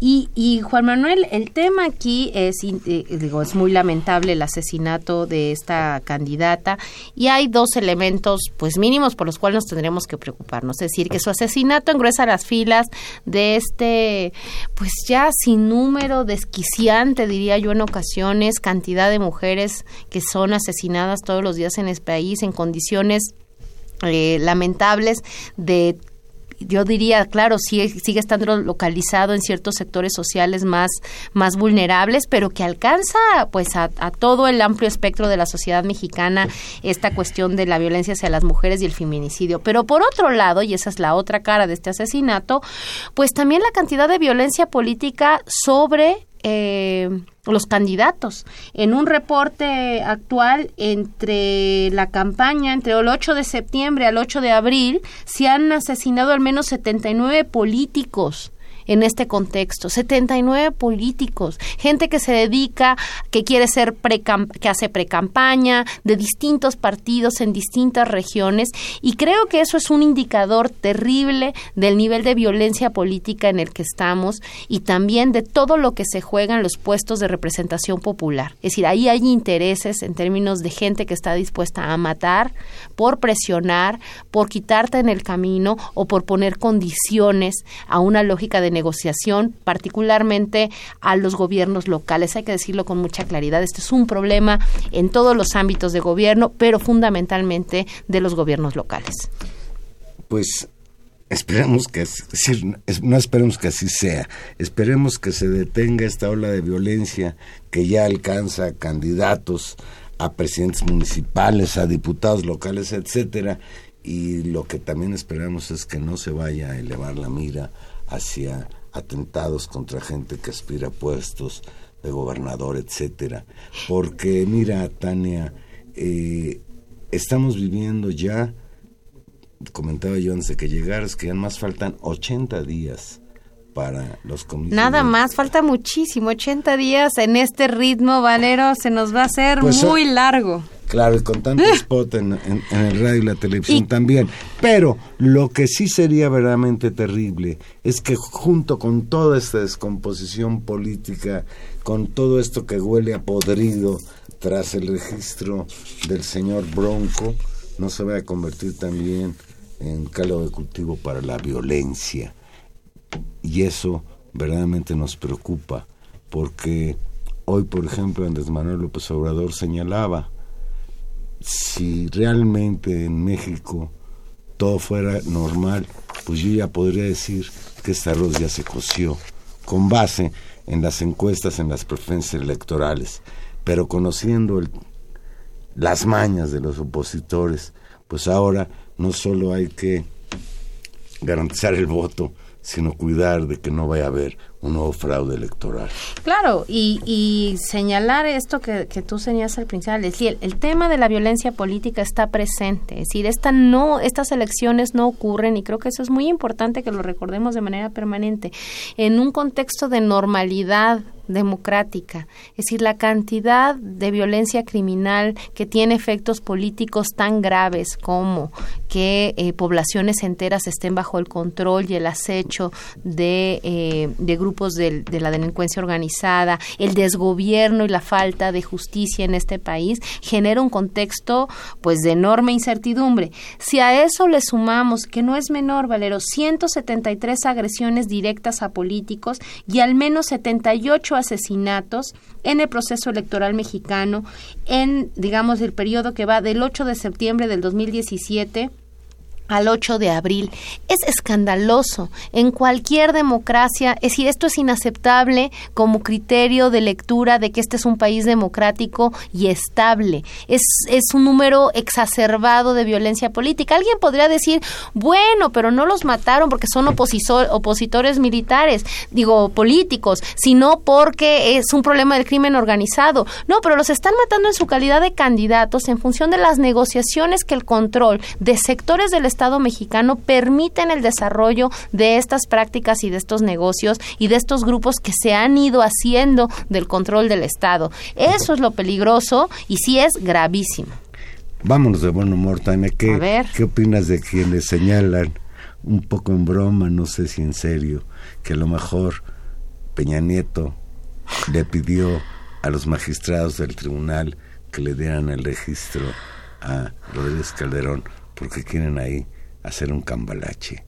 Speaker 6: Y, y Juan Manuel, el tema aquí es, eh, digo, es muy lamentable el asesinato de esta candidata y hay dos elementos, pues mínimos, por los cuales nos tendremos que preocuparnos. Es decir, que su asesinato engruesa las filas de este, pues ya sin número desquiciante, diría yo en ocasiones, cantidad de mujeres que son asesinadas todos los días en este país en condiciones eh, lamentables de yo diría, claro, sigue, sigue estando localizado en ciertos sectores sociales más, más vulnerables, pero que alcanza pues a, a, todo el amplio espectro de la sociedad mexicana esta cuestión de la violencia hacia las mujeres y el feminicidio. Pero por otro lado, y esa es la otra cara de este asesinato, pues también la cantidad de violencia política sobre eh, los candidatos. En un reporte actual entre la campaña, entre el 8 de septiembre al 8 de abril, se han asesinado al menos 79 políticos en este contexto. 79 políticos, gente que se dedica, que quiere ser pre que hace precampaña de distintos partidos en distintas regiones y creo que eso es un indicador terrible del nivel de violencia política en el que estamos y también de todo lo que se juega en los puestos de representación popular. Es decir, ahí hay intereses en términos de gente que está dispuesta a matar por presionar, por quitarte en el camino o por poner condiciones a una lógica de negociación, particularmente a los gobiernos locales. Hay que decirlo con mucha claridad. Este es un problema en todos los ámbitos de gobierno, pero fundamentalmente de los gobiernos locales.
Speaker 4: Pues esperemos que no esperemos que así sea, esperemos que se detenga esta ola de violencia que ya alcanza a candidatos a presidentes municipales, a diputados locales, etcétera, y lo que también esperamos es que no se vaya a elevar la mira hacia atentados contra gente que aspira a puestos de gobernador, etcétera. Porque mira, Tania, eh, estamos viviendo ya, comentaba yo antes de que llegaras, que ya más faltan 80 días para los comicios.
Speaker 6: Nada más, falta muchísimo, 80 días en este ritmo, Valero, se nos va a hacer pues, muy largo.
Speaker 4: Claro, y con tanto spot en, el radio y la televisión también. Pero lo que sí sería verdaderamente terrible es que junto con toda esta descomposición política, con todo esto que huele a podrido tras el registro del señor Bronco, no se vaya a convertir también en caldo de cultivo para la violencia. Y eso verdaderamente nos preocupa, porque hoy, por ejemplo, Andrés Manuel López Obrador señalaba, si realmente en México todo fuera normal, pues yo ya podría decir que este arroz ya se coció, con base en las encuestas, en las preferencias electorales, pero conociendo el, las mañas de los opositores, pues ahora no solo hay que garantizar el voto, sino cuidar de que no vaya a haber un nuevo fraude electoral.
Speaker 6: Claro, y, y señalar esto que, que, tú señalas al principio, es decir, el, el, tema de la violencia política está presente, es decir, esta no, estas elecciones no ocurren, y creo que eso es muy importante que lo recordemos de manera permanente, en un contexto de normalidad democrática, es decir, la cantidad de violencia criminal que tiene efectos políticos tan graves como que eh, poblaciones enteras estén bajo el control y el acecho de, eh, grupos de, de la delincuencia organizada, el desgobierno y la falta de justicia en este país genera un contexto pues de enorme incertidumbre. Si a eso le sumamos, que no es menor, Valero, 173 agresiones directas a políticos y al menos 78 asesinatos en el proceso electoral mexicano en, digamos, el periodo que va del 8 de septiembre del 2017 al 8 de abril. Es escandaloso en cualquier democracia. Es decir, esto es inaceptable como criterio de lectura de que este es un país democrático y estable. Es, es un número exacerbado de violencia política. Alguien podría decir, bueno, pero no los mataron porque son opositores militares, digo, políticos, sino porque es un problema del crimen organizado. No, pero los están matando en su calidad de candidatos en función de las negociaciones que el control de sectores del Estado Estado mexicano permiten el desarrollo de estas prácticas y de estos negocios y de estos grupos que se han ido haciendo del control del Estado. Eso es lo peligroso y sí es gravísimo.
Speaker 4: Vámonos de buen humor, Tania. ¿Qué, ¿Qué opinas de quienes señalan, un poco en broma, no sé si en serio, que a lo mejor Peña Nieto le pidió a los magistrados del tribunal que le dieran el registro a Rodríguez Calderón porque quieren ahí hacer un cambalache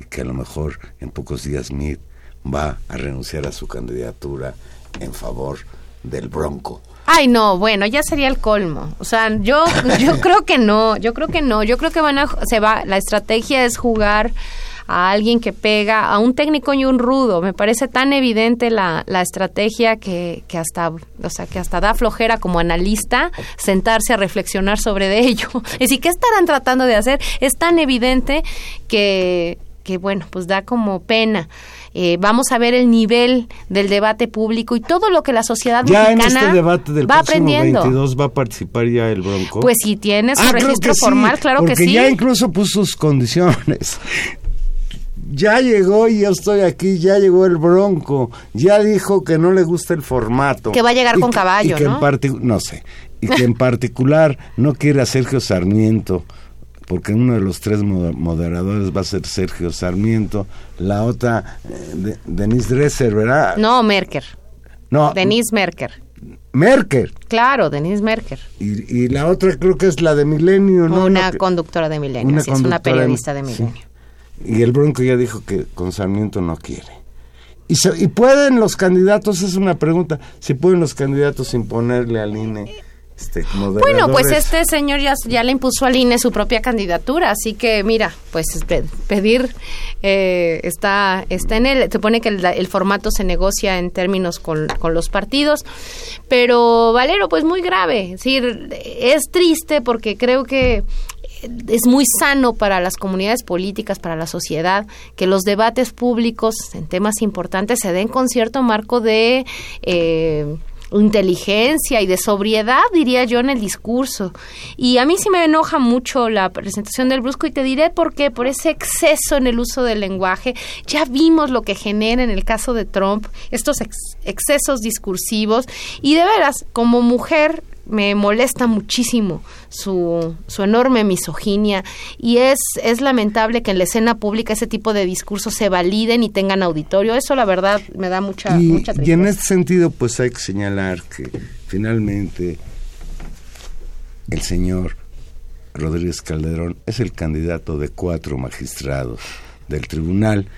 Speaker 4: y que a lo mejor en pocos días Smith va a renunciar a su candidatura en favor del Bronco.
Speaker 6: Ay, no, bueno, ya sería el colmo. O sea, yo yo creo que no, yo creo que no, yo creo que van a se va la estrategia es jugar a alguien que pega, a un técnico y un rudo. Me parece tan evidente la, la estrategia que, que, hasta, o sea, que hasta da flojera como analista sentarse a reflexionar sobre ello. Es decir, ¿qué estarán tratando de hacer? Es tan evidente que, que bueno, pues da como pena. Eh, vamos a ver el nivel del debate público y todo lo que la sociedad
Speaker 4: ya
Speaker 6: mexicana
Speaker 4: en este debate del
Speaker 6: va aprendiendo.
Speaker 4: 22 va a participar ya el Bronco.
Speaker 6: Pues si tiene su ah, registro formal, claro que sí.
Speaker 4: ya incluso puso sus condiciones ya llegó y yo estoy aquí, ya llegó el Bronco, ya dijo que no le gusta el formato.
Speaker 6: Que va a llegar con caballo,
Speaker 4: y que
Speaker 6: ¿no?
Speaker 4: En no sé, y que en particular no quiere a Sergio Sarmiento, porque uno de los tres moderadores va a ser Sergio Sarmiento, la otra, eh, Denise Dresser, ¿verdad?
Speaker 6: No, Merker.
Speaker 4: No.
Speaker 6: Denise Merker.
Speaker 4: Merker.
Speaker 6: Claro, Denise Merker.
Speaker 4: Y, y, la otra creo que es la de Milenio, ¿no?
Speaker 6: Una conductora de Milenio, es una periodista de Milenio.
Speaker 4: Y el Bronco ya dijo que con Sarmiento no quiere. Y, y pueden los candidatos, es una pregunta, si pueden los candidatos imponerle al INE este,
Speaker 6: bueno, pues este señor ya, ya le impuso al INE su propia candidatura, así que mira, pues pedir eh, está, está en él. Se pone que el, formato se negocia en términos con, con, los partidos, pero Valero, pues muy grave. Es decir, es triste porque creo que es muy sano para las comunidades políticas, para la sociedad, que los debates públicos en temas importantes se den con cierto marco de eh, inteligencia y de sobriedad, diría yo, en el discurso. Y a mí sí me enoja mucho la presentación del Brusco y te diré por qué, por ese exceso en el uso del lenguaje. Ya vimos lo que genera en el caso de Trump, estos excesos discursivos. Y de veras, como mujer, me molesta muchísimo su, su enorme misoginia y es, es lamentable que en la escena pública ese tipo de discursos se validen y tengan auditorio. Eso la verdad me da mucha,
Speaker 4: y,
Speaker 6: mucha
Speaker 4: Y en este sentido pues hay que señalar que finalmente el señor Rodríguez Calderón es el candidato de cuatro magistrados del tribunal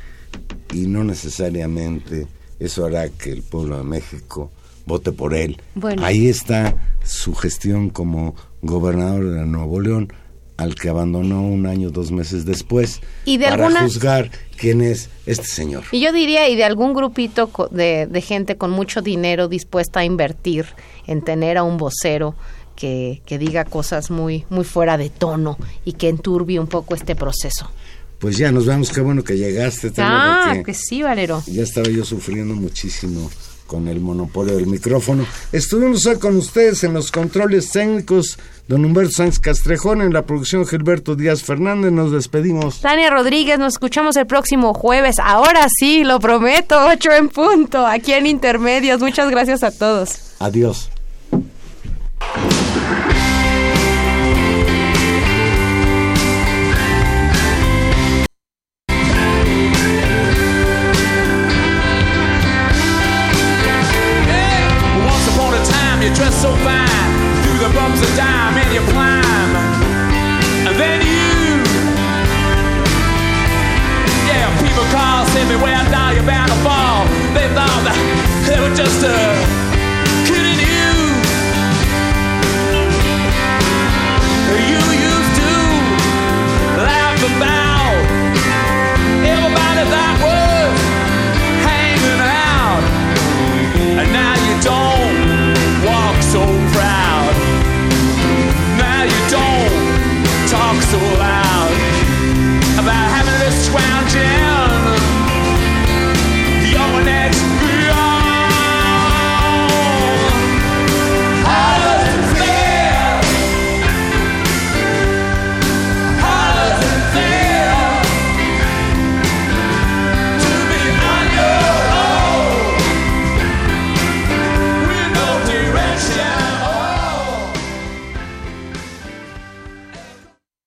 Speaker 4: y no necesariamente eso hará que el pueblo de México vote por él. Ahí está su gestión como gobernador de Nuevo León, al que abandonó un año, dos meses después,
Speaker 6: ¿Y de
Speaker 4: para juzgar quién es este señor.
Speaker 6: Y yo diría, y de algún grupito de, de gente con mucho dinero dispuesta a invertir en tener a un vocero que, que diga cosas muy, muy fuera de tono y que enturbie un poco este proceso.
Speaker 4: Pues ya nos vamos, qué bueno que llegaste.
Speaker 6: Ah, que sí, Valero.
Speaker 4: Ya estaba yo sufriendo muchísimo con el monopolio del micrófono. Estuvimos hoy con ustedes en los controles técnicos, don Humberto Sánchez Castrejón, en la producción Gilberto Díaz Fernández. Nos despedimos.
Speaker 6: Tania Rodríguez, nos escuchamos el próximo jueves. Ahora sí, lo prometo, ocho en punto, aquí en Intermedios. Muchas gracias a todos.
Speaker 4: Adiós.